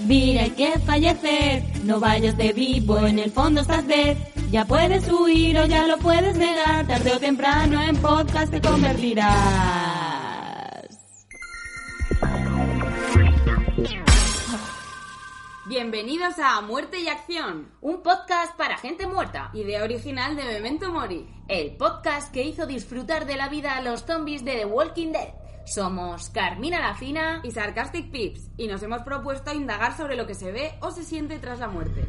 Vivir hay que fallecer, no vayas de vivo, en el fondo estás dead. Ya puedes huir o ya lo puedes negar, tarde o temprano en podcast te convertirás. Bienvenidos a Muerte y Acción, Un podcast para gente muerta. idea original de Memento Mori. El podcast que hizo disfrutar de la vida a los zombies de The Walking Dead. Somos Carmina la Fina. y Sarcastic Pips, y nos hemos propuesto indagar sobre lo que se ve o se siente tras la muerte.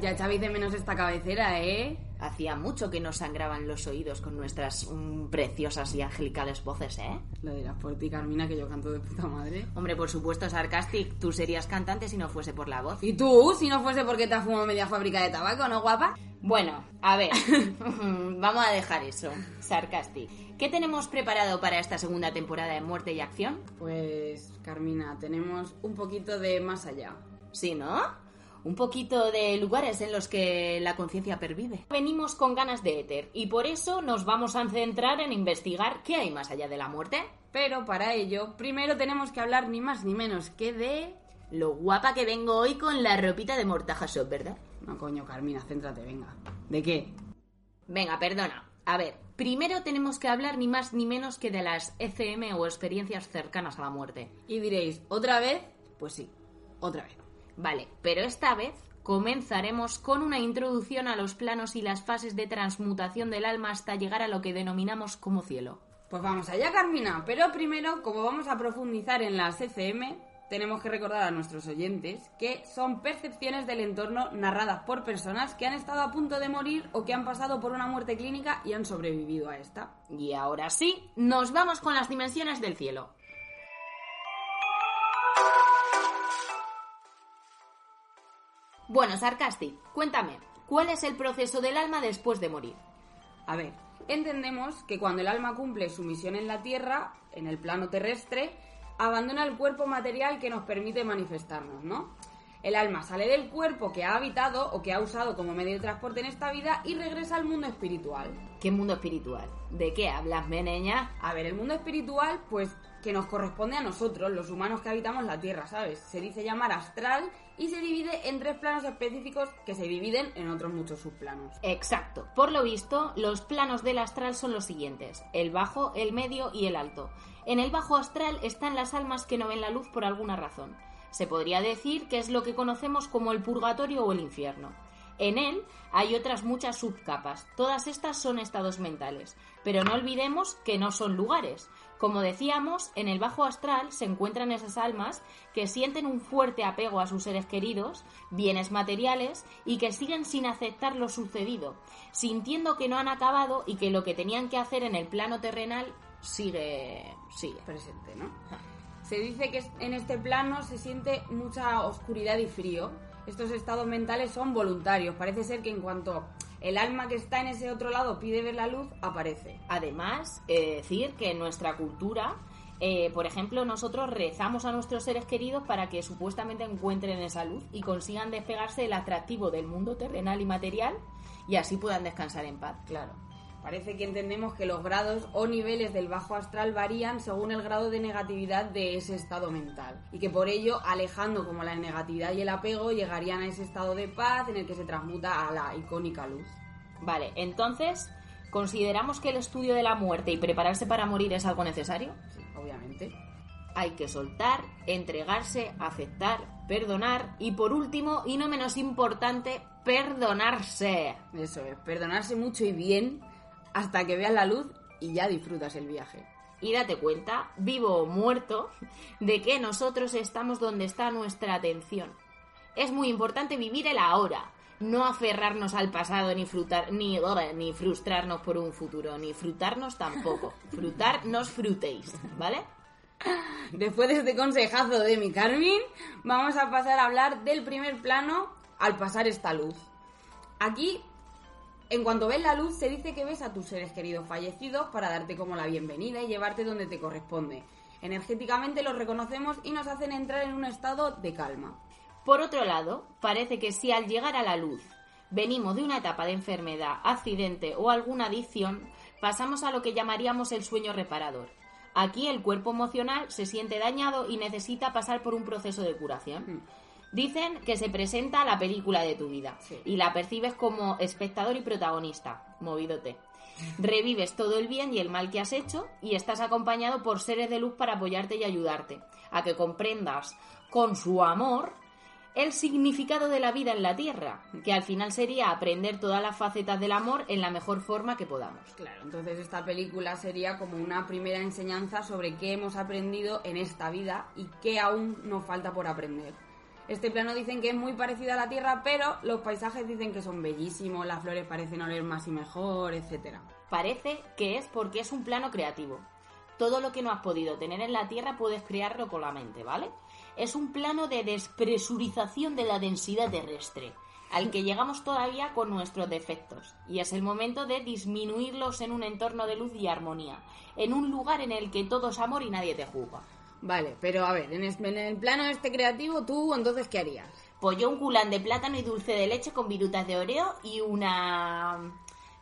Ya echabais de menos esta cabecera, ¿eh? Hacía mucho que nos sangraban los oídos con nuestras mm, preciosas y angelicales voces, ¿eh? Lo dirás por ti, Carmina, que yo canto de puta madre. Hombre, por supuesto, Sarcastic, tú serías cantante si no fuese por la voz. ¿Y tú? Si no fuese porque te has fumado media fábrica de tabaco, ¿no, guapa? Bueno, a ver, vamos a dejar eso, Sarcastic. ¿Qué tenemos preparado para esta segunda temporada de Muerte y Acción? Pues, Carmina, tenemos un poquito de más allá. Sí, ¿no? Un poquito de lugares en los que la conciencia pervive. Venimos con ganas de éter y por eso nos vamos a centrar en investigar qué hay más allá de la muerte. Pero para ello, primero tenemos que hablar ni más ni menos que de... Lo guapa que vengo hoy con la ropita de Mortaja Shop, ¿verdad? No, coño, Carmina, céntrate, venga. ¿De qué? Venga, perdona. A ver, primero tenemos que hablar ni más ni menos que de las ECM o experiencias cercanas a la muerte. Y diréis, ¿otra vez? Pues sí. Otra vez. Vale, pero esta vez comenzaremos con una introducción a los planos y las fases de transmutación del alma hasta llegar a lo que denominamos como cielo. Pues vamos allá, Carmina. Pero primero, como vamos a profundizar en las ECM, tenemos que recordar a nuestros oyentes que son percepciones del entorno narradas por personas que han estado a punto de morir o que han pasado por una muerte clínica y han sobrevivido a esta. Y ahora sí, nos vamos con las dimensiones del cielo. Bueno, Sarcastic, cuéntame, ¿cuál es el proceso del alma después de morir? A ver, entendemos que cuando el alma cumple su misión en la Tierra, en el plano terrestre, abandona el cuerpo material que nos permite manifestarnos, ¿no? El alma sale del cuerpo que ha habitado o que ha usado como medio de transporte en esta vida y regresa al mundo espiritual. ¿Qué mundo espiritual? ¿De qué hablas, meneña? A ver, el mundo espiritual, pues que nos corresponde a nosotros, los humanos que habitamos la Tierra, ¿sabes? Se dice llamar astral y se divide en tres planos específicos que se dividen en otros muchos subplanos. Exacto. Por lo visto, los planos del astral son los siguientes: el bajo, el medio y el alto. En el bajo astral están las almas que no ven la luz por alguna razón. Se podría decir que es lo que conocemos como el purgatorio o el infierno. En él hay otras muchas subcapas. Todas estas son estados mentales. Pero no olvidemos que no son lugares. Como decíamos, en el bajo astral se encuentran esas almas que sienten un fuerte apego a sus seres queridos, bienes materiales y que siguen sin aceptar lo sucedido, sintiendo que no han acabado y que lo que tenían que hacer en el plano terrenal sigue. Presente, ¿no? Se dice que en este plano se siente mucha oscuridad y frío. Estos estados mentales son voluntarios. Parece ser que en cuanto el alma que está en ese otro lado pide ver la luz, aparece. Además, de decir que en nuestra cultura, eh, por ejemplo, nosotros rezamos a nuestros seres queridos para que supuestamente encuentren esa luz y consigan despegarse del atractivo del mundo terrenal y material y así puedan descansar en paz. Claro. Parece que entendemos que los grados o niveles del bajo astral varían según el grado de negatividad de ese estado mental y que por ello, alejando como la negatividad y el apego, llegarían a ese estado de paz en el que se transmuta a la icónica luz. Vale, entonces, ¿consideramos que el estudio de la muerte y prepararse para morir es algo necesario? Sí, obviamente. Hay que soltar, entregarse, aceptar, perdonar y por último, y no menos importante, perdonarse. Eso es, perdonarse mucho y bien hasta que veas la luz y ya disfrutas el viaje. Y date cuenta, vivo o muerto, de que nosotros estamos donde está nuestra atención. Es muy importante vivir el ahora, no aferrarnos al pasado ni frutar, ni, ni frustrarnos por un futuro, ni frutarnos tampoco. Frutar, no os frutéis, ¿vale? Después de este consejazo de mi Carmen, vamos a pasar a hablar del primer plano al pasar esta luz. Aquí, en cuanto ves la luz, se dice que ves a tus seres queridos fallecidos para darte como la bienvenida y llevarte donde te corresponde. Energéticamente los reconocemos y nos hacen entrar en un estado de calma. Por otro lado, parece que si al llegar a la luz venimos de una etapa de enfermedad, accidente o alguna adicción, pasamos a lo que llamaríamos el sueño reparador. Aquí el cuerpo emocional se siente dañado y necesita pasar por un proceso de curación. Dicen que se presenta la película de tu vida Sí. y la percibes como espectador y protagonista, movidote. Revives todo el bien y el mal que has hecho y estás acompañado por seres de luz para apoyarte y ayudarte a que comprendas con su amor el significado de la vida en la Tierra, que al final sería aprender todas las facetas del amor en la mejor forma que podamos. Claro, entonces esta película sería como una primera enseñanza sobre qué hemos aprendido en esta vida y qué aún nos falta por aprender. Este plano dicen que es muy parecido a la Tierra, pero los paisajes dicen que son bellísimos, las flores parecen oler más y mejor, etcétera. Parece que es porque es un plano creativo. Todo lo que no has podido tener en la Tierra puedes crearlo con la mente, ¿vale? Es un plano de despresurización de la densidad terrestre, al que llegamos todavía con nuestros defectos, y es el momento de disminuirlos en un entorno de luz y armonía, en un lugar en el que todo es amor y nadie te juzga. Vale, pero a ver, en, es- en el plano este creativo, ¿tú entonces qué harías? Pues yo un culán de plátano y dulce de leche con virutas de oreo y una...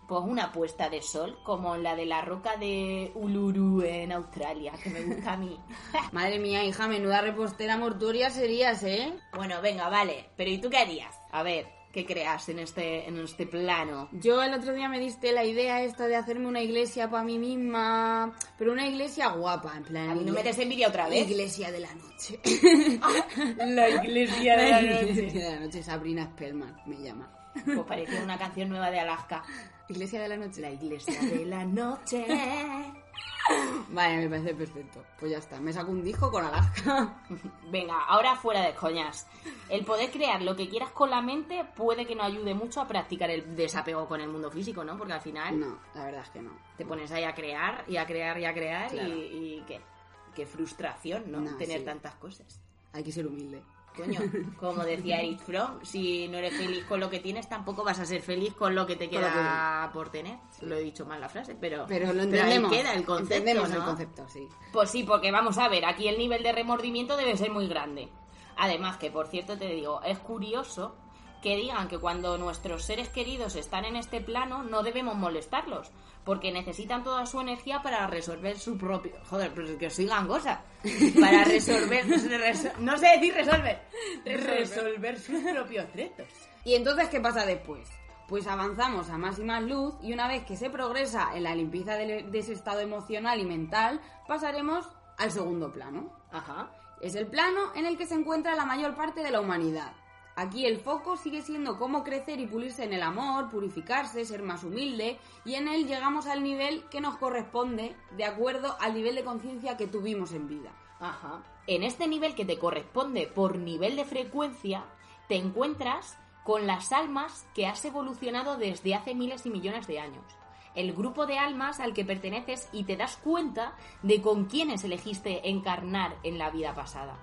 Pues una puesta de sol, como la de la roca de Uluru en Australia, que me gusta a mí. Madre mía, hija, menuda repostera mortuoria serías, ¿eh? bueno, venga, vale. Pero ¿y tú qué harías? A ver, ¿qué creas en este, en este plano? Yo el otro día me diste la idea esta de hacerme una iglesia para mí misma, pero una iglesia guapa, en plan... A mí no me des envidia otra vez. Iglesia de la noche. La iglesia de la noche. Iglesia de la noche, Sabrina Spellman me llama. Pues parecía una canción nueva de Alaska. Iglesia de la noche. La iglesia de la noche. Vale, me parece perfecto. Pues ya está, me saco un disco con Alaska. Venga, ahora fuera de coñas. El poder crear lo que quieras con la mente puede que nos ayude mucho a practicar el desapego con el mundo físico, ¿no? Porque al final No, la verdad es que no. te pones ahí a crear y a crear y a crear Claro. y, y qué, qué frustración, ¿no? No, Tener sí. tantas cosas. Hay que ser humilde. Coño, como decía Eric Fromm, si no eres feliz con lo que tienes, tampoco vas a ser feliz con lo que te queda por tener. Lo he dicho mal la frase, pero, Pero lo entendemos. queda el concepto, Entendemos el concepto, sí. Pues sí, porque vamos a ver, aquí el nivel de remordimiento debe ser muy grande. Además, que por cierto te digo, es curioso que digan que cuando nuestros seres queridos están en este plano no debemos molestarlos, porque necesitan toda su energía para resolver su propio... Joder, pues que os sigan cosas. Para resolver... reso- no sé decir resolver. Resolver sus propios retos. ¿Y entonces qué pasa después? Pues avanzamos a más y más luz y una vez que se progresa en la limpieza de, de ese estado emocional y mental, pasaremos al segundo plano. Ajá. Es el plano en el que se encuentra la mayor parte de la humanidad. Aquí el foco sigue siendo cómo crecer y pulirse en el amor, purificarse, ser más humilde, y en él llegamos al nivel que nos corresponde de acuerdo al nivel de conciencia que tuvimos en vida. En este nivel que te corresponde por nivel de frecuencia, te encuentras con las almas que has evolucionado desde hace miles y millones de años. El grupo de almas al que perteneces y te das cuenta de con quiénes elegiste encarnar en la vida pasada.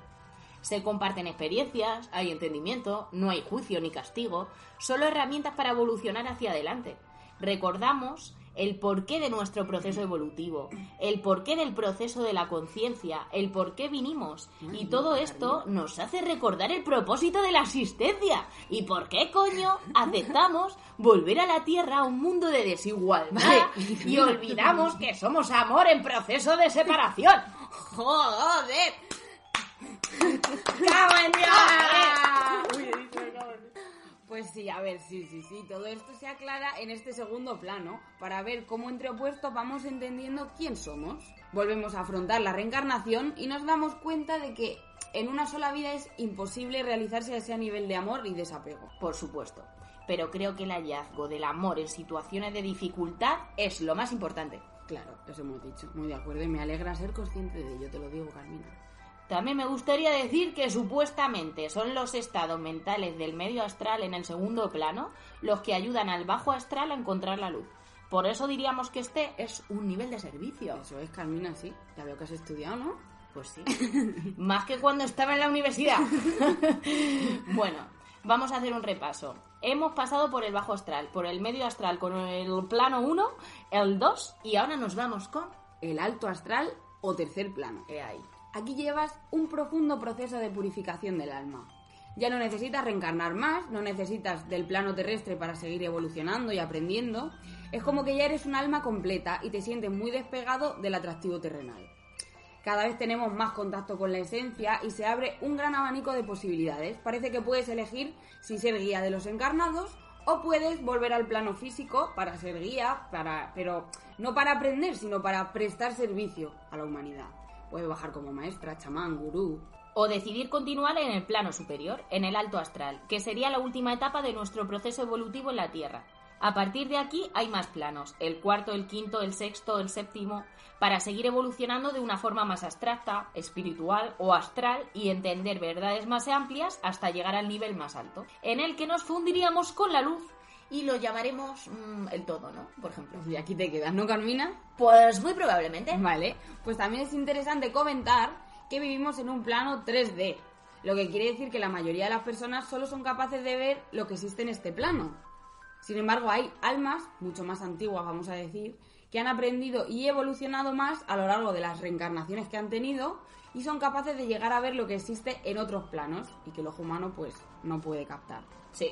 Se comparten experiencias, hay entendimiento, no hay juicio ni castigo, solo herramientas para evolucionar hacia adelante. Recordamos el porqué de nuestro proceso evolutivo, el porqué del proceso de la conciencia, el por qué vinimos. Y todo esto nos hace recordar el propósito de la existencia. ¿Y por qué, coño, aceptamos volver a la Tierra a un mundo de desigualdad y olvidamos que somos amor en proceso de separación? ¡Joder! ¡Cago en Dios! Pues sí, a ver, sí, sí, sí. Todo esto se aclara en este segundo plano para ver cómo entre opuestos vamos entendiendo quién somos. Volvemos a afrontar la reencarnación y nos damos cuenta de que en una sola vida es imposible realizarse a ese nivel de amor y desapego. Por supuesto. Pero creo que el hallazgo del amor en situaciones de dificultad es lo más importante. Claro, eso hemos dicho. Muy de acuerdo y me alegra ser consciente de ello, te lo digo, Carmina. También me gustaría decir que supuestamente son los estados mentales del medio astral en el segundo plano los que ayudan al bajo astral a encontrar la luz. Por eso diríamos que este es un nivel de servicio. Eso es, Carmina, sí. Ya veo que has estudiado, ¿no? Pues sí. Más que cuando estaba en la universidad. bueno, vamos a hacer un repaso. Hemos pasado por el bajo astral, por el medio astral con el plano 1, el 2 y ahora nos vamos con... El alto astral o tercer plano. ¿Qué hay? Aquí llevas un profundo proceso de purificación del alma. Ya no necesitas reencarnar más, no necesitas del plano terrestre para seguir evolucionando y aprendiendo. Es como que ya eres un alma completa y te sientes muy despegado del atractivo terrenal. Cada vez tenemos más contacto con la esencia y se abre un gran abanico de posibilidades. Parece que puedes elegir si ser guía de los encarnados o puedes volver al plano físico para ser guía, para, pero no para aprender, sino para prestar servicio a la humanidad. Puedes bajar como maestra, chamán, gurú. O decidir continuar en el plano superior, en el alto astral, que sería la última etapa de nuestro proceso evolutivo en la Tierra. A partir de aquí hay más planos, el cuarto, el quinto, el sexto, el séptimo, para seguir evolucionando de una forma más abstracta, espiritual o astral y entender verdades más amplias hasta llegar al nivel más alto, en el que nos fundiríamos con la luz y lo llamaremos mm, el todo, ¿no? Por ejemplo. Y aquí te quedas, ¿no, Carmina? Pues muy probablemente. Vale, pues también es interesante comentar que vivimos en un plano 3D, lo que quiere decir que la mayoría de las personas solo son capaces de ver lo que existe en este plano. Sin embargo, hay almas, mucho más antiguas, vamos a decir, que han aprendido y evolucionado más a lo largo de las reencarnaciones que han tenido y son capaces de llegar a ver lo que existe en otros planos y que el ojo humano pues no puede captar. Sí.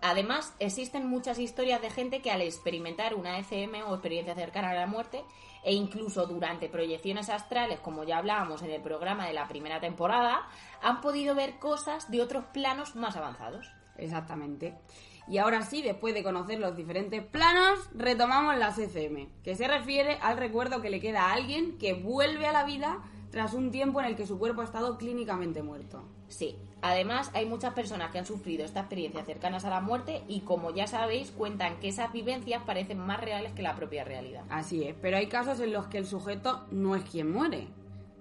Además, existen muchas historias de gente que al experimentar una ECM o experiencia cercana a la muerte, e incluso durante proyecciones astrales, como ya hablábamos en el programa de la primera temporada, han podido ver cosas de otros planos más avanzados. Exactamente. Y ahora sí, después de conocer los diferentes planos, retomamos las ECM, que se refiere al recuerdo que le queda a alguien que vuelve a la vida tras un tiempo en el que su cuerpo ha estado clínicamente muerto. Sí, además hay muchas personas que han sufrido esta experiencia cercanas a la muerte y como ya sabéis cuentan que esas vivencias parecen más reales que la propia realidad. Así es, pero hay casos en los que el sujeto no es quien muere,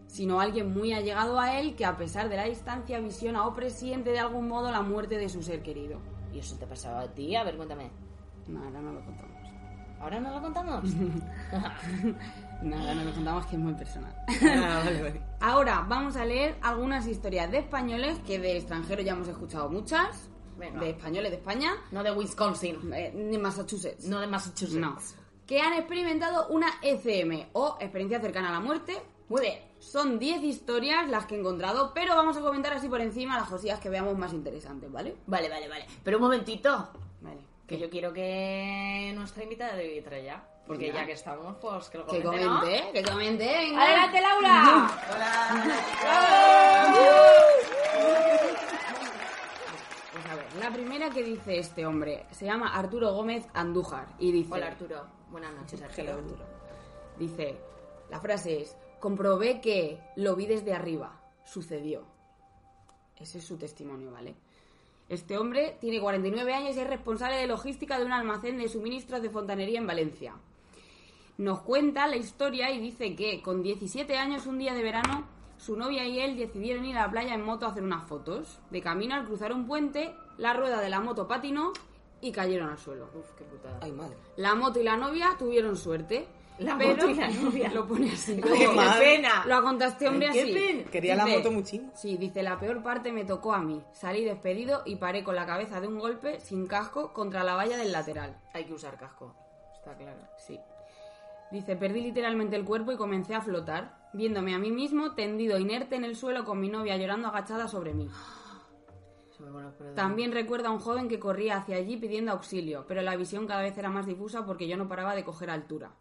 sino alguien muy allegado a él que a pesar de la distancia visiona o presiente de algún modo la muerte de su ser querido. ¿Y eso te pasaba a ti? A ver, cuéntame. No, ahora no lo contamos. ¿Ahora no lo contamos? Ahora no lo contamos que es muy personal. Ah, vale, vale. Ahora vamos a leer algunas historias de españoles que de extranjeros ya hemos escuchado muchas. Venga. De españoles de España, No de Wisconsin, eh, ni Massachusetts. no de Massachusetts. No. Que han experimentado una ECM o experiencia cercana a la muerte. Muy bien. Son 10 historias las que he encontrado, pero vamos a comentar así por encima las cosillas que veamos más interesantes, ¿vale? Vale, vale, vale. Pero un momentito, Vale. Que yo quiero que nuestra invitada de traer ya. Porque ya que estamos, pues que lo Que comente, ¿no? comente, que comente, venga. ¡Adelante, Laura! Pues a ver, la primera que dice este hombre se llama Arturo Gómez Andújar y dice... Hola, Arturo. Buenas noches, Arturo. Arturo. Dice, la frase es, comprobé que lo vi desde arriba, sucedió. Ese es su testimonio, ¿vale? Este hombre tiene 49 años y es responsable de logística de un almacén de suministros de fontanería en Valencia. Nos cuenta la historia y dice que con 17 años, un día de verano, su novia y él decidieron ir a la playa en moto a hacer unas fotos. De camino al cruzar un puente, la rueda de la moto patinó y cayeron al suelo. Uf, qué putada. Ay, madre. La moto y la novia tuvieron suerte. La pero moto y la novia. Lo pone así. ¡Qué como- mal. pena! Lo este hombre ¡Qué así. pena! Quería la moto muchísimo. Sí, dice, la peor parte me tocó a mí. Salí despedido y paré con la cabeza de un golpe, sin casco, contra la valla del lateral. Hay que usar casco, está claro. Sí. Dice, perdí literalmente el cuerpo y comencé a flotar, viéndome a mí mismo tendido inerte en el suelo con mi novia llorando agachada sobre mí. También recuerda a un joven que corría hacia allí pidiendo auxilio, pero la visión cada vez era más difusa porque yo no paraba de coger altura.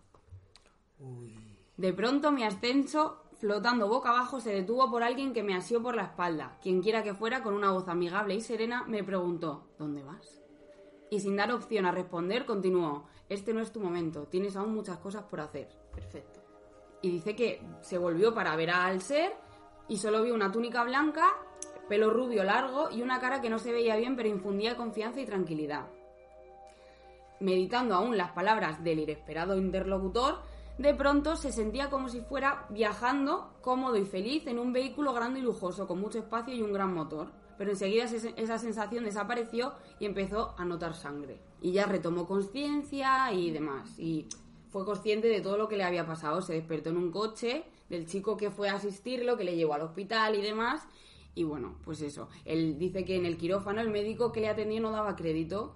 De pronto mi ascenso, flotando boca abajo, se detuvo por alguien que me asió por la espalda. Quien quiera que fuera, con una voz amigable y serena, me preguntó ¿Dónde vas? Y sin dar opción a responder, continuó Este no es tu momento, tienes aún muchas cosas por hacer. Perfecto. Y dice que se volvió para ver al ser y solo vio una túnica blanca, pelo rubio largo y una cara que no se veía bien pero infundía confianza y tranquilidad. Meditando aún las palabras del inesperado interlocutor, de pronto se sentía como si fuera viajando cómodo y feliz en un vehículo grande y lujoso, con mucho espacio y un gran motor. Pero enseguida esa sensación desapareció y empezó a notar sangre. Y ya retomó conciencia y demás. Y fue consciente de todo lo que le había pasado. Se despertó en un coche del chico que fue a asistirlo, que le llevó al hospital y demás. Y bueno, pues eso. Él dice que en el quirófano el médico que le atendió no daba crédito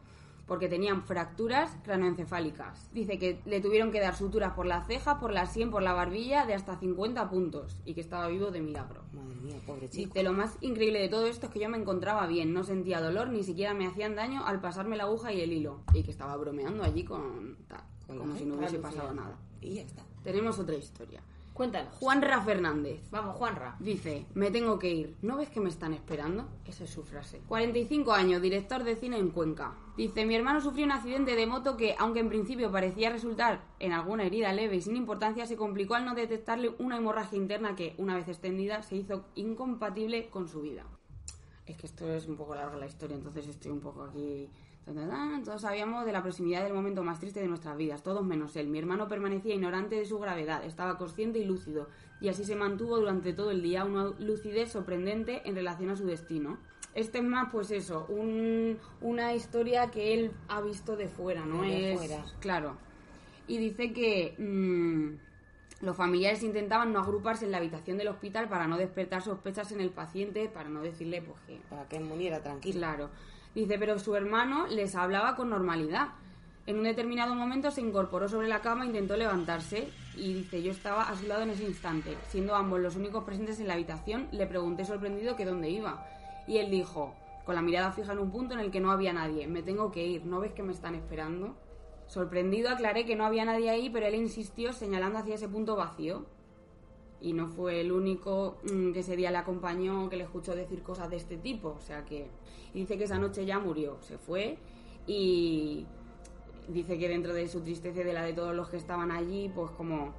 porque tenían fracturas cranoencefálicas. Dice que le tuvieron que dar suturas por la ceja, por la sien, por la barbilla de hasta 50 puntos y que estaba vivo de milagro. Madre mía, pobre chico. Dice, lo más increíble de todo esto es que yo me encontraba bien, no sentía dolor, ni siquiera me hacían daño al pasarme la aguja y el hilo. Y que estaba bromeando allí con la como si no hubiese pasado nada. Y ya está. Tenemos otra historia. Cuéntanos. Juanra Fernández. Vamos, Juanra. Dice, me tengo que ir. ¿No ves que me están esperando? Esa es su frase. 45 años, director de cine en Cuenca. Dice, mi hermano sufrió un accidente de moto que, aunque en principio parecía resultar en alguna herida leve y sin importancia, se complicó al no detectarle una hemorragia interna que, una vez extendida, se hizo incompatible con su vida. Es que esto es un poco larga la historia, entonces estoy un poco aquí... Todos sabíamos de la proximidad del momento más triste de nuestras vidas, todos menos él. Mi hermano permanecía ignorante de su gravedad, estaba consciente y lúcido, y así se mantuvo durante todo el día una lucidez sorprendente en relación a su destino. Este es más, pues eso, un- una historia que él ha visto de fuera, ¿no? De es fuera. Claro. Y dice que mm, los familiares intentaban no agruparse en la habitación del hospital para no despertar sospechas en el paciente, para no decirle, pues que Para que muriera tranquilo. Claro. Dice, pero su hermano les hablaba con normalidad. En un determinado momento se incorporó sobre la cama, intentó levantarse y dice, yo estaba a su lado en ese instante. Siendo ambos los únicos presentes en la habitación, le pregunté sorprendido que dónde iba. Y él dijo, con la mirada fija en un punto en el que no había nadie, me tengo que ir, ¿no ves que me están esperando? Sorprendido aclaré que no había nadie ahí, pero él insistió señalando hacia ese punto vacío. Y no fue el único mm, que ese día le acompañó que le escuchó decir cosas de este tipo. O sea que. dice que esa noche ya murió. Se fue y dice que dentro de su tristeza y de la de todos los que estaban allí, pues como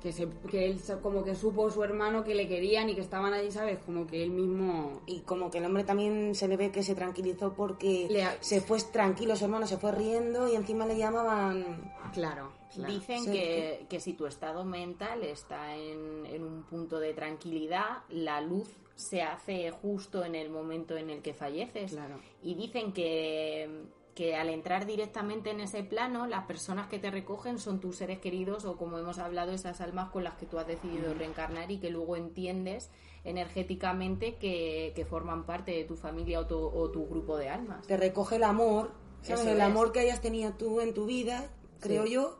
que, se, que él como que supo su hermano que le querían y que estaban allí, ¿sabes? Como que él mismo... Y como que el hombre también se le ve que se tranquilizó porque Le se fue tranquilo, su hermano se fue riendo y encima le llamaban... Claro, claro. Dicen Sí, que, que si tu estado mental está en, en un punto de tranquilidad, la luz se hace justo en el momento en el que falleces. Claro. Y dicen que, que al entrar directamente en ese plano, las personas que te recogen son tus seres queridos o, como hemos hablado, esas almas con las que tú has decidido reencarnar y que luego entiendes energéticamente que, que forman parte de tu familia o tu, o tu grupo de almas. Te recoge el amor, el amor que hayas tenido tú en tu vida, creo yo.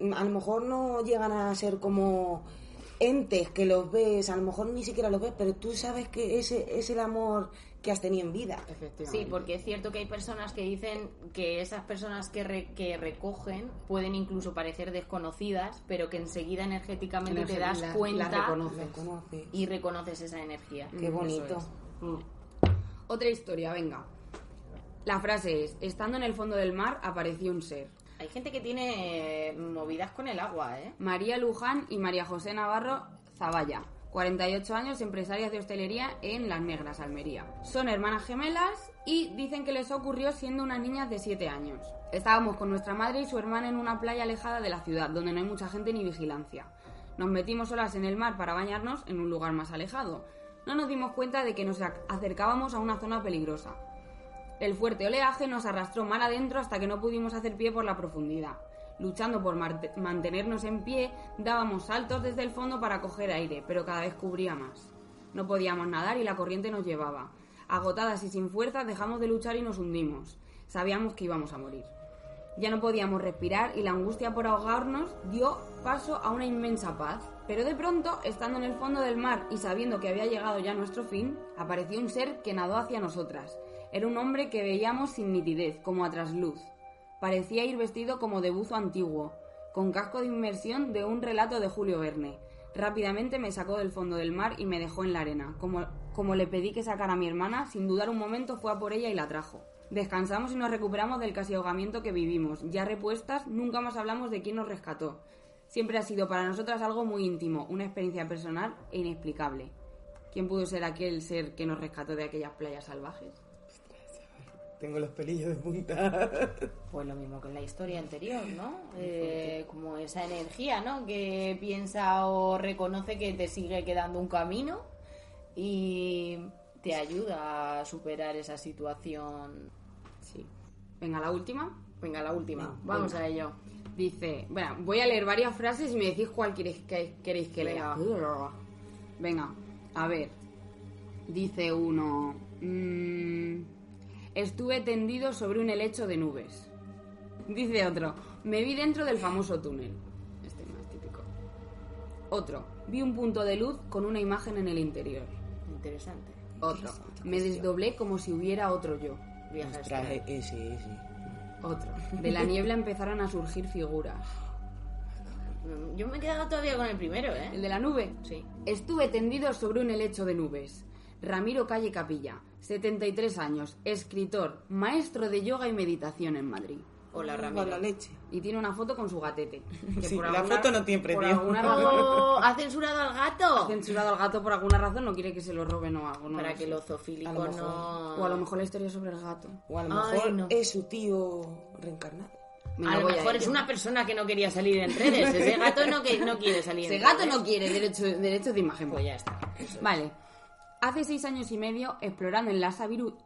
A lo mejor no llegan a ser como entes que los ves, a lo mejor ni siquiera los ves, pero tú sabes que ese es el amor que has tenido en vida. Efectivamente. Sí, porque es cierto que hay personas que dicen que esas personas que, re- que recogen pueden incluso parecer desconocidas, pero que enseguida energéticamente te das la- cuenta la reconoces. Y reconoces esa energía. Qué bonito. Es. Mm. Otra historia, venga. La frase es, estando en el fondo del mar apareció un ser. Hay gente que tiene eh, movidas con el agua, ¿eh? María Luján y María José Navarro Zavalla, 48 años, empresarias de hostelería en Las Negras, Almería. Son hermanas gemelas y dicen que les ocurrió siendo unas niñas de 7 años. Estábamos con nuestra madre y su hermana en una playa alejada de la ciudad, donde no hay mucha gente ni vigilancia. Nos metimos solas en el mar para bañarnos en un lugar más alejado. No nos dimos cuenta de que nos ac- acercábamos a una zona peligrosa. El fuerte oleaje nos arrastró mar adentro hasta que no pudimos hacer pie por la profundidad. Luchando por mantenernos en pie, dábamos saltos desde el fondo para coger aire, pero cada vez cubría más. No podíamos nadar y la corriente nos llevaba. Agotadas y sin fuerzas dejamos de luchar y nos hundimos. Sabíamos que íbamos a morir. Ya no podíamos respirar y la angustia por ahogarnos dio paso a una inmensa paz. Pero de pronto, estando en el fondo del mar y sabiendo que había llegado ya nuestro fin, apareció un ser que nadó hacia nosotras. Era un hombre que veíamos sin nitidez, como a trasluz. Parecía ir vestido como de buzo antiguo, con casco de inmersión de un relato de Julio Verne. Rápidamente me sacó del fondo del mar y me dejó en la arena. Como, como le pedí que sacara a mi hermana, sin dudar un momento fue a por ella y la trajo. Descansamos y nos recuperamos del casi ahogamiento que vivimos. Ya repuestas, nunca más hablamos de quién nos rescató. Siempre ha sido para nosotras algo muy íntimo, una experiencia personal e inexplicable. ¿Quién pudo ser aquel ser que nos rescató de aquellas playas salvajes? Tengo los pelillos de punta. Pues lo mismo que en la historia anterior, ¿no? Eh, como esa energía, ¿no? Que piensa o reconoce que te sigue quedando un camino y te ayuda a superar esa situación. Sí. Venga, la última. Venga, la última. Venga, Vamos a ello. Dice, bueno, voy a leer varias frases y me decís cuál queréis que, queréis que lea. Venga, a ver. Dice uno, mm, estuve tendido sobre un helecho de nubes. Dice otro, me vi dentro del famoso túnel. Este es más típico. Otro, vi un punto de luz con una imagen en el interior. Interesante. Otro, me desdoblé como si hubiera otro yo. Ostras, astral. eh, sí, sí. Otro, de la niebla empezaron a surgir figuras. Yo me he quedado todavía con el primero, ¿eh? ¿El de la nube? Sí. Estuve tendido sobre un helecho de nubes. Ramiro Calle Capilla, 73 años, escritor, maestro de yoga y meditación en Madrid. Hola, Ramiro. la leche. Y tiene una foto con su gatete. que Sí, por la alguna- foto no tiene por precio. alguna razón- ¡Oh! ¿Ha censurado al ha gato? censurado al gato por alguna razón, no quiere que se lo roben o algo. no Para lo que zoofílicos A lo mejor. no... O a lo mejor la historia es sobre el gato. O a lo Ay, mejor no. es su tío reencarnado. Venga, a lo mejor es ello. una persona que no quería salir en redes. Ese gato no, que, no quiere salir Ese en gato redes. no quiere derecho, derecho de imagen. Pues ya está. Eso. Vale. Hace seis años y medio, explorando en la, sabiru-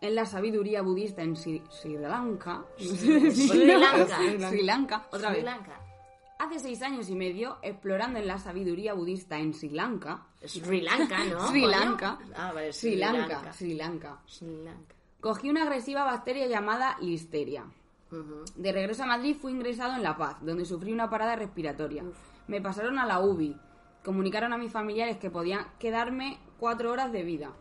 en la sabiduría budista en Sri, Sri Lanka. Sri Lanka. Sri Lanka. Otra vez. Lanka. Hace seis años y medio, explorando en la sabiduría budista en Sri Lanka. Sri Lanka, ¿no? Sri? Lanka. Ah, vale, Sri Lanka. Sri Lanka. Sri Lanka. Cogí una agresiva bacteria llamada Listeria. De regreso a Madrid fui ingresado en La Paz, donde sufrí una parada respiratoria. Me pasaron a la UBI. Comunicaron a mis familiares que podían quedarme cuatro horas de vida.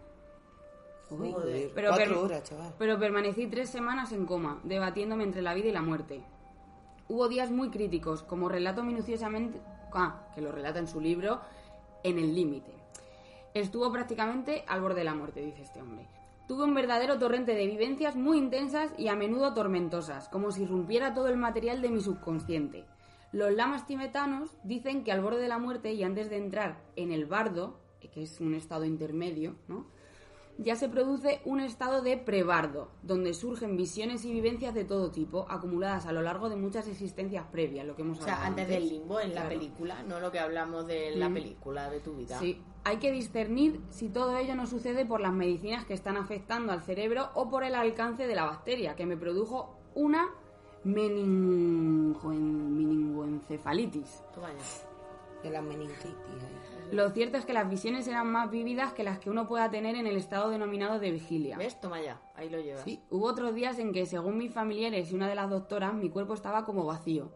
Uy, Joder. Pero cuatro per- horas, chaval. Pero permanecí tres semanas en coma, debatiéndome entre la vida y la muerte. Hubo días muy críticos, como relato minuciosamente, ah, que lo relata en su libro, En el límite. Estuvo prácticamente al borde de la muerte, dice este hombre. Tuve un verdadero torrente de vivencias muy intensas y a menudo tormentosas, como si rompiera todo el material de mi subconsciente. Los lamas tibetanos dicen que al borde de la muerte y antes de entrar en el bardo, que es un estado intermedio, ¿no? ya se produce un estado de prebardo, donde surgen visiones y vivencias de todo tipo, acumuladas a lo largo de muchas existencias previas, lo que hemos O sea, hablado antes del limbo en la Claro. película, no lo que hablamos de la Mm. película de tu vida. Sí, hay que discernir si todo ello no sucede por las medicinas que están afectando al cerebro o por el alcance de la bacteria, que me produjo una meningoen- meningoencefalitis. Ya. De la meningitis. eh. Lo cierto es que las visiones eran más vívidas que las que uno pueda tener en el estado denominado de vigilia. ¿Ves? Toma ya. Ahí lo llevas. Sí, hubo otros días en que, según mis familiares y una de las doctoras, mi cuerpo estaba como vacío.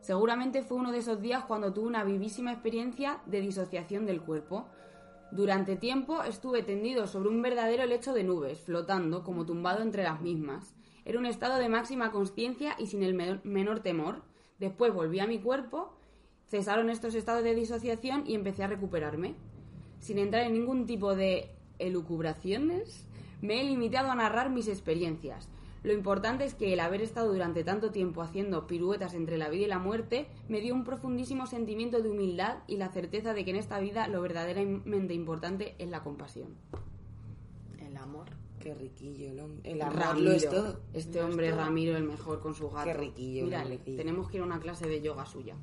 Seguramente fue uno de esos días cuando tuve una vivísima experiencia de disociación del cuerpo. Durante tiempo estuve tendido sobre un verdadero lecho de nubes, flotando como tumbado entre las mismas. Era un estado de máxima conciencia y sin el menor, menor temor. Después volví a mi cuerpo, cesaron estos estados de disociación y empecé a recuperarme. Sin entrar en ningún tipo de elucubraciones, me he limitado a narrar mis experiencias. Lo importante es que el haber estado durante tanto tiempo haciendo piruetas entre la vida y la muerte me dio un profundísimo sentimiento de humildad y la certeza de que en esta vida lo verdaderamente importante es la compasión. El amor. Qué riquillo el hombre. El amor Ramiro, lo es todo. este hombre Ramiro el mejor con su gato. Qué riquillo, Mírale, qué riquillo. tenemos que ir a una clase de yoga suya.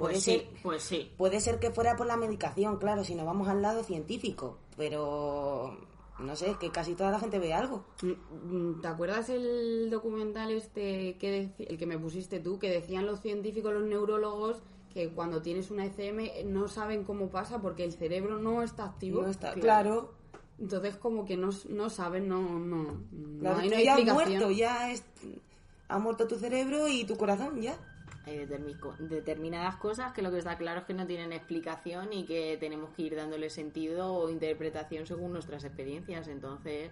Puede Pues ser, sí, pues sí. puede ser que fuera por la medicación, claro, si nos vamos al lado científico. Pero no sé, es que casi toda la gente ve algo. Mm, ¿Te acuerdas el documental este que el que me pusiste tú que decían los científicos, los neurólogos que cuando tienes una ECM no saben cómo pasa porque el cerebro no está activo? No está, claro, Entonces como que no, no saben, no no no claro, hay, no hay ya has explicación. muerto, ya es, ha muerto tu cerebro y tu corazón, ya. Hay determi- determinadas cosas que lo que está claro es que no tienen explicación y que tenemos que ir dándole sentido o interpretación según nuestras experiencias. Entonces,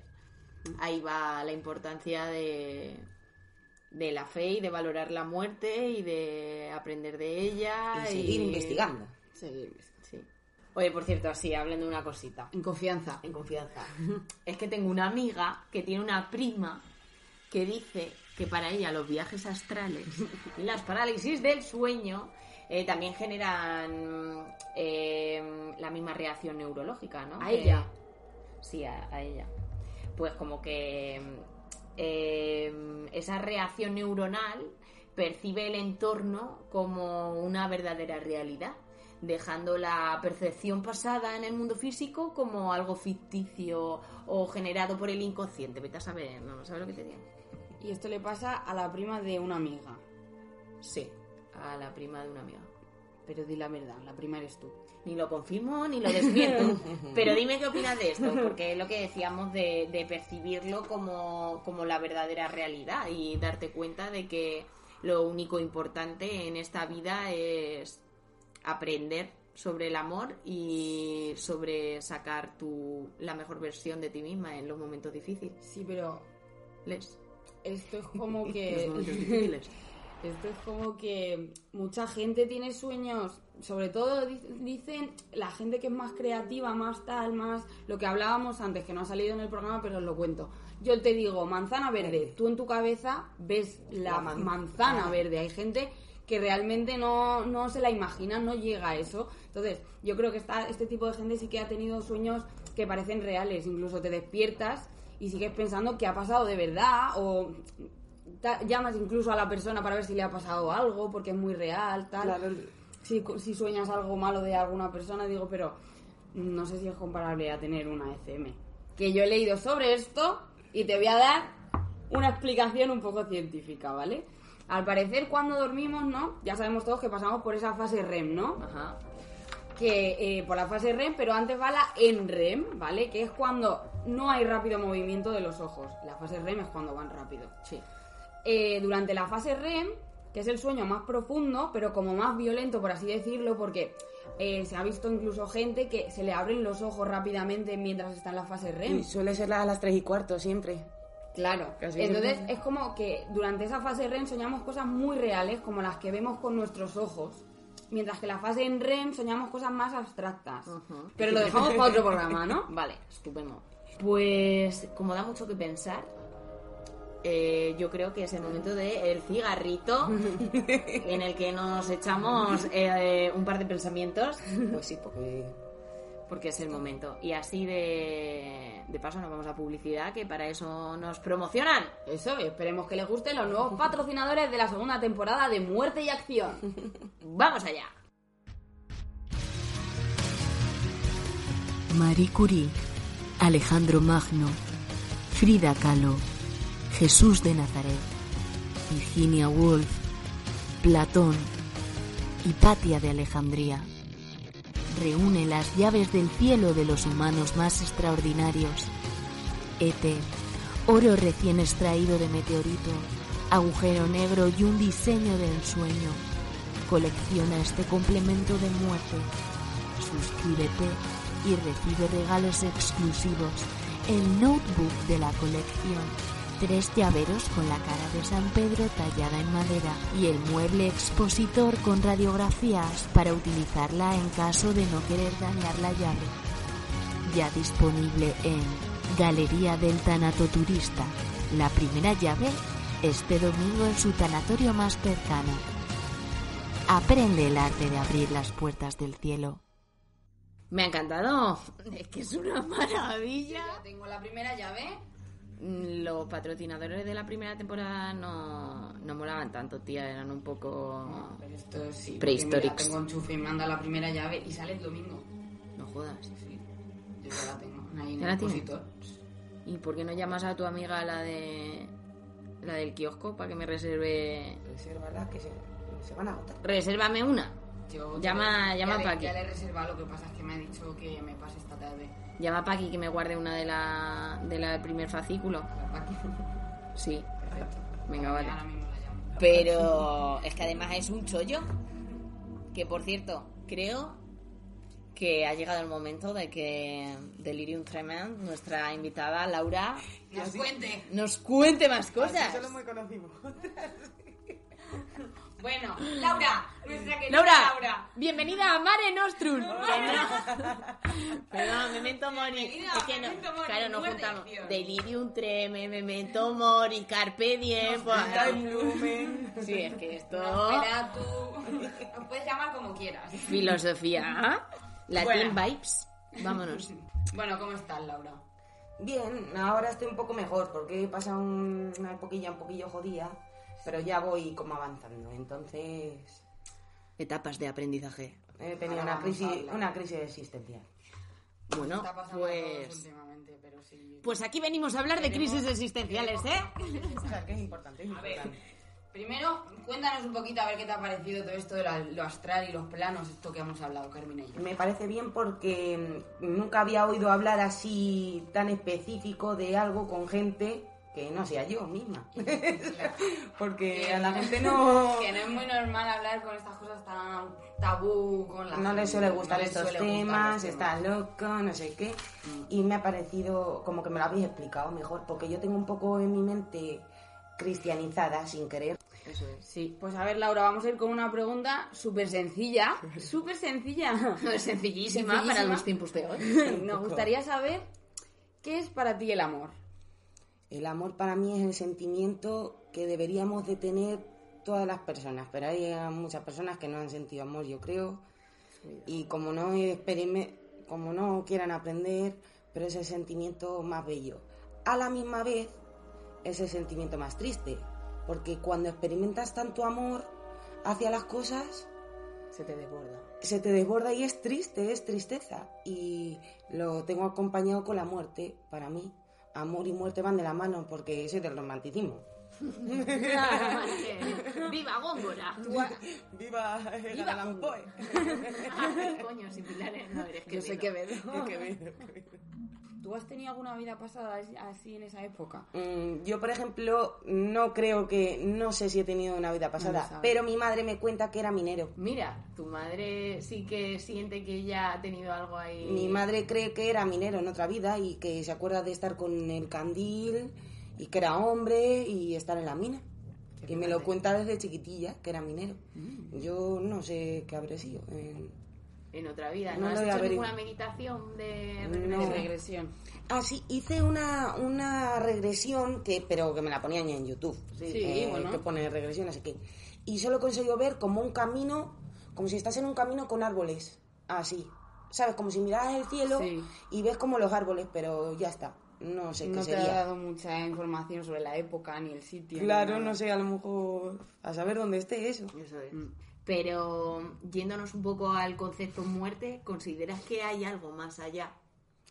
ahí va la importancia de, de la fe y de valorar la muerte y de aprender de ella. Y seguir investigando. Seguir Sí. Oye, por cierto, así, hablando de una cosita. en confianza. En confianza. Es que tengo una amiga que tiene una prima que dice que para ella los viajes astrales y las parálisis del sueño eh, también generan eh, la misma reacción neurológica, ¿no? ¿A Que- ella? Sí, a, a ella. Pues como que eh, esa reacción neuronal percibe el entorno como una verdadera realidad, dejando la percepción pasada en el mundo físico como algo ficticio o generado por el inconsciente. Vete a saber, no sabes lo que te digo. Y esto le pasa a la prima de una amiga. Sí, a la prima de una amiga. Pero di la verdad, la prima eres tú. Ni lo confirmo ni lo desmiento. Pero dime qué opinas de esto, porque es lo que decíamos de, de percibirlo como, como la verdadera realidad y darte cuenta de que lo único importante en esta vida es aprender sobre el amor y sobre sacar tu, la mejor versión de ti misma en los momentos difíciles. Sí, pero Les. Esto es como que... Esto es como que mucha gente tiene sueños, sobre todo di- dicen la gente que es más creativa, más tal, más lo que hablábamos antes, que no ha salido en el programa, pero os lo cuento. Yo te digo, manzana verde, tú en tu cabeza ves la, La man- manzana verde. Hay gente que realmente no, no se la imagina, no llega a eso. Entonces, yo creo que está, este tipo de gente sí que ha tenido sueños que parecen reales, incluso te despiertas y sigues pensando que ha pasado de verdad o llamas incluso a la persona para ver si le ha pasado algo porque es muy real, tal. Claro. Si, si sueñas algo malo de alguna persona, digo, pero no sé si es comparable a tener una ECM. Que yo he leído sobre esto y te voy a dar una explicación un poco científica, ¿vale? Al parecer, cuando dormimos, ¿no? Ya sabemos todos que pasamos por esa fase REM, ¿no? Ajá. que eh, por la fase REM, pero antes va la NREM, ¿vale? Que es cuando no hay rápido movimiento de los ojos. La fase REM es cuando van rápido. Sí. Eh, durante la fase REM, que es el sueño más profundo, pero como más violento, por así decirlo, porque eh, se ha visto incluso gente que se le abren los ojos rápidamente mientras está en la fase REM. Y suele ser a las tres y cuarto siempre. Claro. Entonces es como que durante esa fase REM soñamos cosas muy reales, como las que vemos con nuestros ojos. Mientras que la fase en REM soñamos cosas más abstractas. Pero lo dejamos para otro programa, ¿no? Vale, estupendo. Pues como da mucho que pensar, eh, yo creo que es el momento de el cigarrito en el que nos echamos eh, un par de pensamientos, Pues sí, porque porque es el momento. Y así de, de paso nos vamos a publicidad, que para eso nos promocionan. Eso, y esperemos que les gusten los nuevos patrocinadores de la segunda temporada de Muerte y Acción. ¡Vamos allá! Marie Curie, Alejandro Magno, Frida Kahlo, Jesús de Nazaret, Virginia Woolf, Platón, Hipatia de Alejandría. Reúne las llaves del cielo de los humanos más extraordinarios. ET, oro recién extraído de meteorito, agujero negro y un diseño de ensueño. Colecciona este complemento de muerte. Suscríbete y recibe regalos exclusivos. El notebook de la colección. Tres llaveros con la cara de San Pedro tallada en madera y el mueble expositor con radiografías para utilizarla en caso de no querer dañar la llave. Ya disponible en Galería del Tanatoturista. La primera llave este domingo en su tanatorio más cercano. Aprende el arte de abrir las puertas del cielo. Me ha encantado. Es que es una maravilla. Ya tengo la primera llave. Los patrocinadores de la primera temporada no, no molaban tanto, tía. Eran un poco... Pero esto sí. Prehistóricos. mira, Tengo enchufe y manda la primera llave y sale el domingo. No jodas. Sí, yo ya la tengo. Ahí en ¿Ya el la. ¿Y por qué no llamas a tu amiga la de... La del kiosco para que me reserve... reservarlas que se, se van a agotar. Resérvame una. Yo Llama- llama ya le- Paqui. Ya le he reservado, lo que pasa es que me ha dicho que me pase esta tarde. Llama a Paqui que me guarde una de la de la del primer fascículo. Paqui. Sí. Perfecto. Venga, vale. Ahora mismo la llamo. Pero es que además es un chollo. Que por cierto, creo que ha llegado el momento de que Delirium Tremens, nuestra invitada Laura, Nos cuente. nos cuente más cosas. Solo muy conocido. Bueno, Laura, nuestra querida Laura, Laura. bienvenida a Mare Nostrum. Perdón, Memento Mori. Bienvenida Es que no, Memento Mori, claro, nos juntamos. Delirium Tremens, Memento Mori, Carpe Diem. pues. Sí, es que esto... Espera, tú. Nos puedes llamar como quieras. Filosofía. Latin Bueno. Vibes. Vámonos. Bueno, ¿cómo estás, Laura? Bien, ahora estoy un poco mejor porque he pasado un- una poquilla un poquillo jodida, pero ya voy como avanzando. Entonces Etapas de aprendizaje. he tenido una a crisis, una crisis existencial. Bueno, a pues... últimamente, pero sí. Pues aquí venimos a hablar de crisis existenciales, ¿eh? O sea, que es importante, es importante. Primero, cuéntanos un poquito a ver qué te ha parecido todo esto de la- lo astral y los planos, esto que hemos hablado, Carmina y yo. Me parece bien porque mm, nunca había oído hablar así tan específico de algo con gente que no sea yo misma. porque a la gente no, Que no es muy normal hablar con estas cosas tan tabú con la no gente, le suele gustar no estos suele temas, los está temas. loco, no sé qué. Y me ha parecido como que me lo habéis explicado mejor, porque yo tengo un poco en mi mente cristianizada sin querer. Eso es. Sí, pues a ver, Laura, vamos a ir con una pregunta súper sencilla. Súper sencilla. Es sencillísima, para Sencillísima. los tiempos de hoy. Nos gustaría saber qué es para ti el amor. El amor para mí es el sentimiento que deberíamos de tener todas las personas, pero hay eh, muchas personas que no han sentido amor, yo creo, y como no como no quieran aprender, pero es el sentimiento más bello. A la misma vez es el sentimiento más triste, porque cuando experimentas tanto amor hacia las cosas, Se te desborda. se te desborda y es triste, es tristeza. Y lo tengo acompañado con la muerte, para mí. Amor y muerte van de la mano porque soy del romanticismo. ¡Viva Góngora! ¡Viva el Allan Poe! Coño, sin pilares no eres que Yo sé que veo. ¿Tú has tenido alguna vida pasada así en esa época? Mm, Yo, por ejemplo, no creo que, no sé si he tenido una vida pasada, pero mi madre me cuenta que era minero. Mira, tu madre sí que siente que ella ha tenido algo ahí. Mi madre cree que era minero en otra vida y que se acuerda de estar con el candil y que era hombre y estar en la mina. Y me lo cuenta desde chiquitilla, que era minero. Mm. Yo no sé qué habré sido. eh. En otra vida. No ¿No, has hecho ninguna meditación de No. De regresión. Ah, sí, hice una, una regresión, que pero que me la ponían en YouTube. Sí, bueno. Que pone regresión, así que... Y solo conseguí ver como un camino, como si estás en un camino con árboles. Así. ¿Sabes? Como si miraras el cielo Sí. y ves como los árboles, pero ya está. No sé No qué te ha sería. dado mucha información sobre la época ni el sitio. Claro, no sé, a lo mejor a saber dónde esté eso. Eso es. Mm. Pero yéndonos un poco al concepto muerte, ¿consideras que hay algo más allá?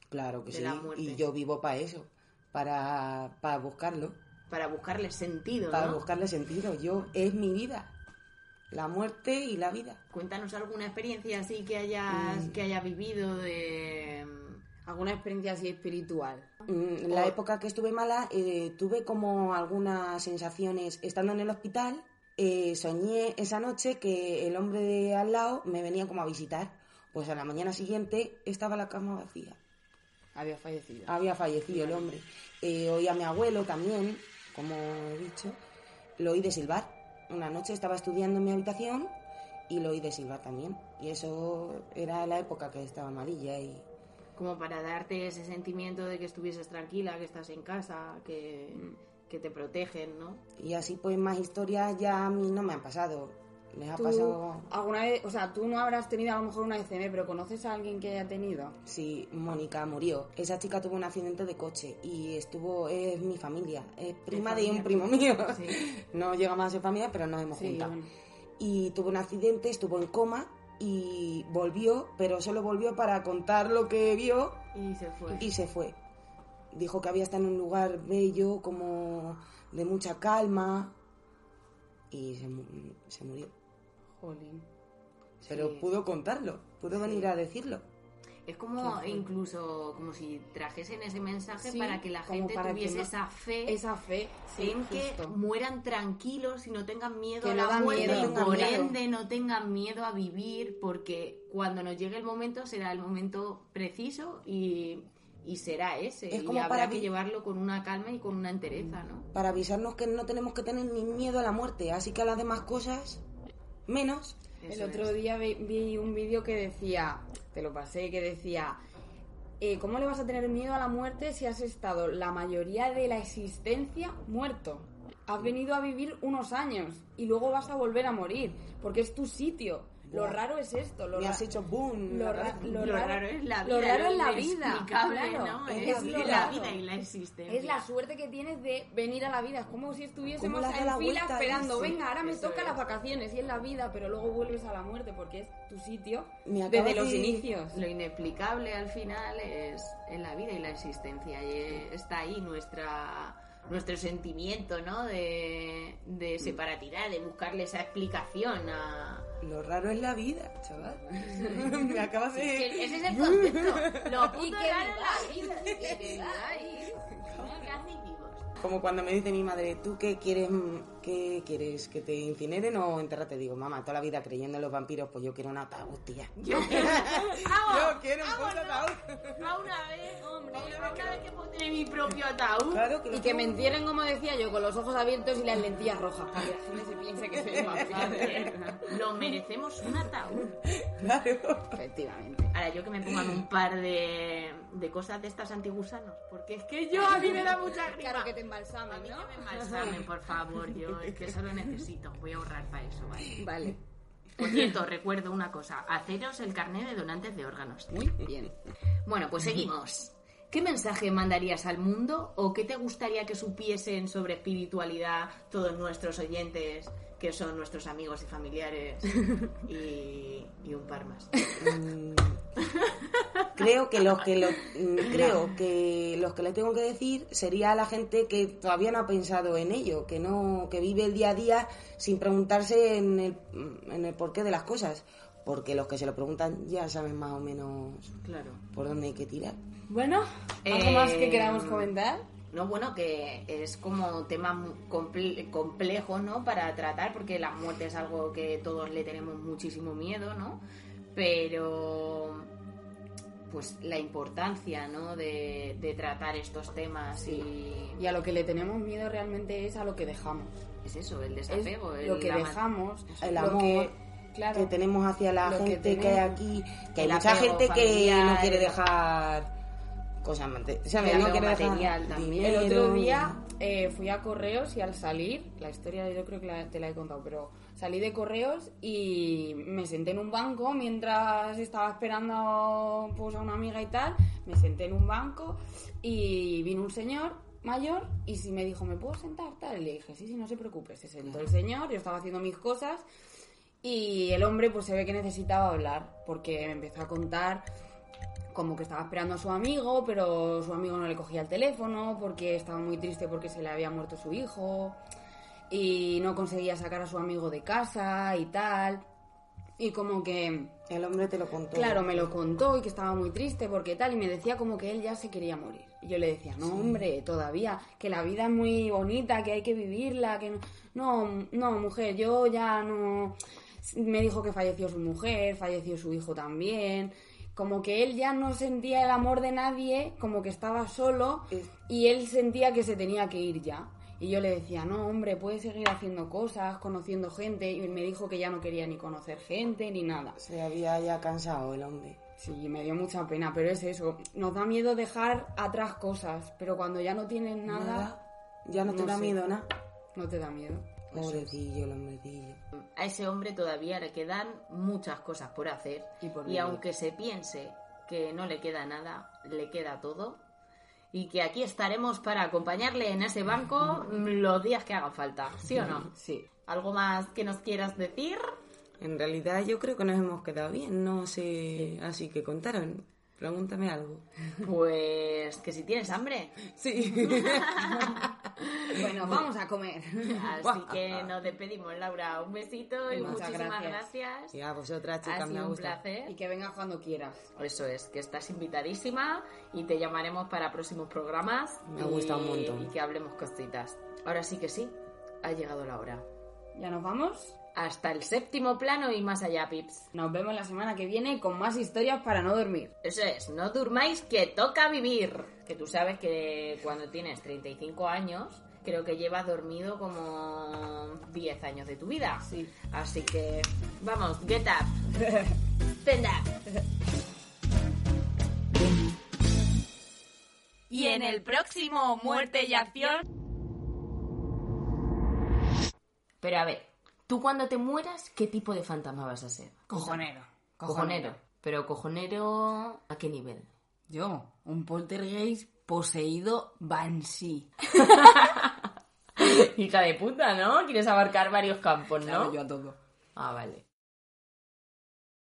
Claro que De sí. la muerte. Y yo vivo para eso, para, para buscarlo, Para buscarle sentido, para ¿no? buscarle sentido. Yo es mi vida, la muerte y la vida. Cuéntanos alguna experiencia así que hayas, Mm. que hayas vivido de... ¿Alguna experiencia así espiritual? Mm, En la época que estuve mala, eh, tuve como algunas sensaciones estando en el hospital. Eh, soñé esa noche que el hombre de al lado me venía como a visitar. Pues a la mañana siguiente estaba la cama vacía. Había fallecido. Había fallecido el hombre. Eh, oí a mi abuelo también, como he dicho. Lo oí de silbar. Una noche estaba estudiando en mi habitación y lo oí de silbar también. Y eso era la época que estaba amarilla y... como para darte ese sentimiento de que estuvieses tranquila, que estás en casa, que, que te protegen, ¿no? Y así pues más historias ya a mí no me han pasado. Les ha ¿Tú pasado... alguna vez, o sea, tú no habrás tenido a lo mejor una ECM, pero conoces a alguien que haya tenido? Sí, Mónica murió. Esa chica tuvo un accidente de coche y estuvo... Es mi familia. Es prima de, un primo mío. Sí. No llegamos a ser familia, pero nos hemos Sí, juntado. bueno. y tuvo un accidente, estuvo en coma y volvió, pero solo volvió para contar lo que vio Y se fue. y se fue. Dijo que había estado en un lugar bello, como de mucha calma y se, mu- se murió. Jolín. Pero Sí. pudo contarlo, pudo venir a decirlo. Es como incluso como si trajesen ese mensaje Sí, para que la gente tuviese no- esa fe Esa fe, sí, en que mueran tranquilos y no tengan miedo Que a la da muerte miedo, y por ende no tengan miedo a vivir porque cuando nos llegue el momento será el momento preciso y, y será ese Es y como habrá para que llevarlo con una calma y con una entereza, ¿no? Para avisarnos que no tenemos que tener ni miedo a la muerte, así que a las demás cosas, menos. El otro es. día vi, vi un vídeo que decía, te lo pasé, que decía, eh, ¿cómo le vas a tener miedo a la muerte si has estado la mayoría de la existencia muerto? Has venido a vivir unos años y luego vas a volver a morir, porque es tu sitio. Lo raro es esto. Lo, Me has hecho boom. lo, la ra- cabeza. lo Lo raro, raro es la vida. lo raro es la vida. claro. ¿no? Es Es, la la vida. y la existencia. Es la suerte que tienes de venir a la vida. Es como si estuviésemos ¿Cómo le has en fila vuelta esperando. eso? Venga, ahora me Eso toca es. las vacaciones y es la vida, pero luego vuelves a la muerte porque es tu sitio Me desde los inicios. Lo inexplicable al final es, es la vida y la existencia. Y eh, está ahí nuestra nuestro sentimiento, ¿no? De, de separatidad, de buscarle esa explicación a... Lo raro es la vida, chaval. Me acabas de... Que Ese es el concepto. Lo Y puto qué raro es la vida. Que y- ¿Qué hacéis vivos? Como cuando me dice mi madre, ¿tú qué quieres, qué quieres? ¿Que te incineren o enterrarte? Digo, mamá, toda la vida creyendo en los vampiros, pues yo quiero un ataúd, tía. Yo quiero... Yo un puto ataúd. A una vez, hombre, a una vez que pondré mi propio ataúd. Claro que lo Y que me tengo. entierren, como decía yo, con los ojos abiertos y las lentillas rojas, para que la gente se piense que soy vampiro. Lo merecemos un ataúd. Claro. Efectivamente. Ahora, yo que me pongan un par de, de cosas de estas antigusanos, porque es que yo a mí me da mucha grima. Claro que te A embalsamen, mí ¿no? que me embalsamen, por favor, yo es que eso lo necesito, voy a ahorrar para eso, ¿vale? Vale. Por cierto, recuerdo una cosa, haceros el carnet de donantes de órganos. Muy bien. Bueno, pues seguimos. ¿Qué mensaje mandarías al mundo o qué te gustaría que supiesen sobre espiritualidad todos nuestros oyentes, que son nuestros amigos y familiares y, y un par más? Mm, creo que los que lo, mm, creo que los que le tengo que decir sería a la gente que todavía no ha pensado en ello, que no que vive el día a día sin preguntarse en el, en el porqué de las cosas, porque los que se lo preguntan ya saben más o menos Claro. por dónde hay que tirar. Bueno, ¿algo Eh, más que queramos comentar? No, bueno, que es como tema mu- comple- complejo, ¿no? Para tratar, porque la muerte es algo que todos le tenemos muchísimo miedo, ¿no? Pero, pues la importancia, ¿no? De, de tratar estos temas y... Y a lo que le tenemos miedo realmente es a lo que dejamos. Es eso, el Es desapego. el- lo que la- dejamos, El amor que, claro, que tenemos hacia la que gente que, hay aquí, que hay mucha gente que no quiere dejar cosas. El no quiere dejar material también. El otro día eh, fui a correos y al salir, la historia yo creo que la- te la he contado, pero salí de correos y me senté en un banco mientras estaba esperando pues, a una amiga y tal. Me senté en un banco y vino un señor mayor y si me dijo, ¿me puedo sentar? Tal, y le dije, sí, sí, no se preocupe. Se sentó el señor, yo estaba haciendo mis cosas y el hombre pues se ve que necesitaba hablar porque me empezó a contar como que estaba esperando a su amigo, pero su amigo no le cogía el teléfono porque estaba muy triste porque se le había muerto su hijo y no conseguía sacar a su amigo de casa y tal. Y como que, El hombre te lo contó. claro, me lo contó y que estaba muy triste porque tal, y me decía como que él ya se quería morir. Y yo le decía, no, hombre, todavía, que la vida es muy bonita, que hay que vivirla, que no, no, no, mujer, yo ya no... Me dijo que falleció su mujer, falleció su hijo también, como que él ya no sentía el amor de nadie, como que estaba solo y él sentía que se tenía que ir ya. Y yo le decía, no, hombre, puedes seguir haciendo cosas, conociendo gente. Y me dijo que ya no quería ni conocer gente ni nada. Se había ya cansado el hombre. Sí, me dio mucha pena, pero es eso. Nos da miedo dejar atrás cosas, pero cuando ya no tienes nada, Nada. Ya no te no da sé. miedo nada. no te da miedo. Pobrecillo, el hombrecillo. A ese hombre todavía le quedan muchas cosas por hacer. Y por y vivir. aunque se piense que no le queda nada, le queda todo. Y que aquí estaremos para acompañarle en ese banco los días que hagan falta. ¿Sí o no? Sí. ¿Algo más que nos quieras decir? En realidad yo creo que nos hemos quedado bien, no sé, así que contaron. Pregúntame algo. Pues que si tienes hambre. Sí. Bueno, vamos a comer. Así que nos despedimos, Laura. Un besito y Muchas muchísimas gracias. gracias. y a vosotras, chicas, me sido ha un gustado. placer. Y que vengas cuando quieras. Eso es, que estás invitadísima y te llamaremos para próximos programas. Me ha gustado un montón. Y que hablemos cositas. Ahora sí que sí, ha llegado la hora. ¿Ya nos vamos? Hasta el séptimo plano y más allá, Pips. Nos vemos la semana que viene con más historias para no dormir. Eso es, no durmáis que toca vivir. Que tú sabes que cuando tienes 35 años, creo que llevas dormido como 10 años de tu vida. Sí. Así que, vamos, get up. Stand up. Y en el próximo Muerte y Acción. Pero a ver, Tú cuando te mueras, ¿qué tipo de fantasma vas a ser? Cojonero. Cojonero. Pero cojonero, ¿a qué nivel? Yo, un poltergeist poseído Banshee. Hija de puta, ¿no? Quieres abarcar varios campos, ¿no? Claro, yo a todo. Ah, vale.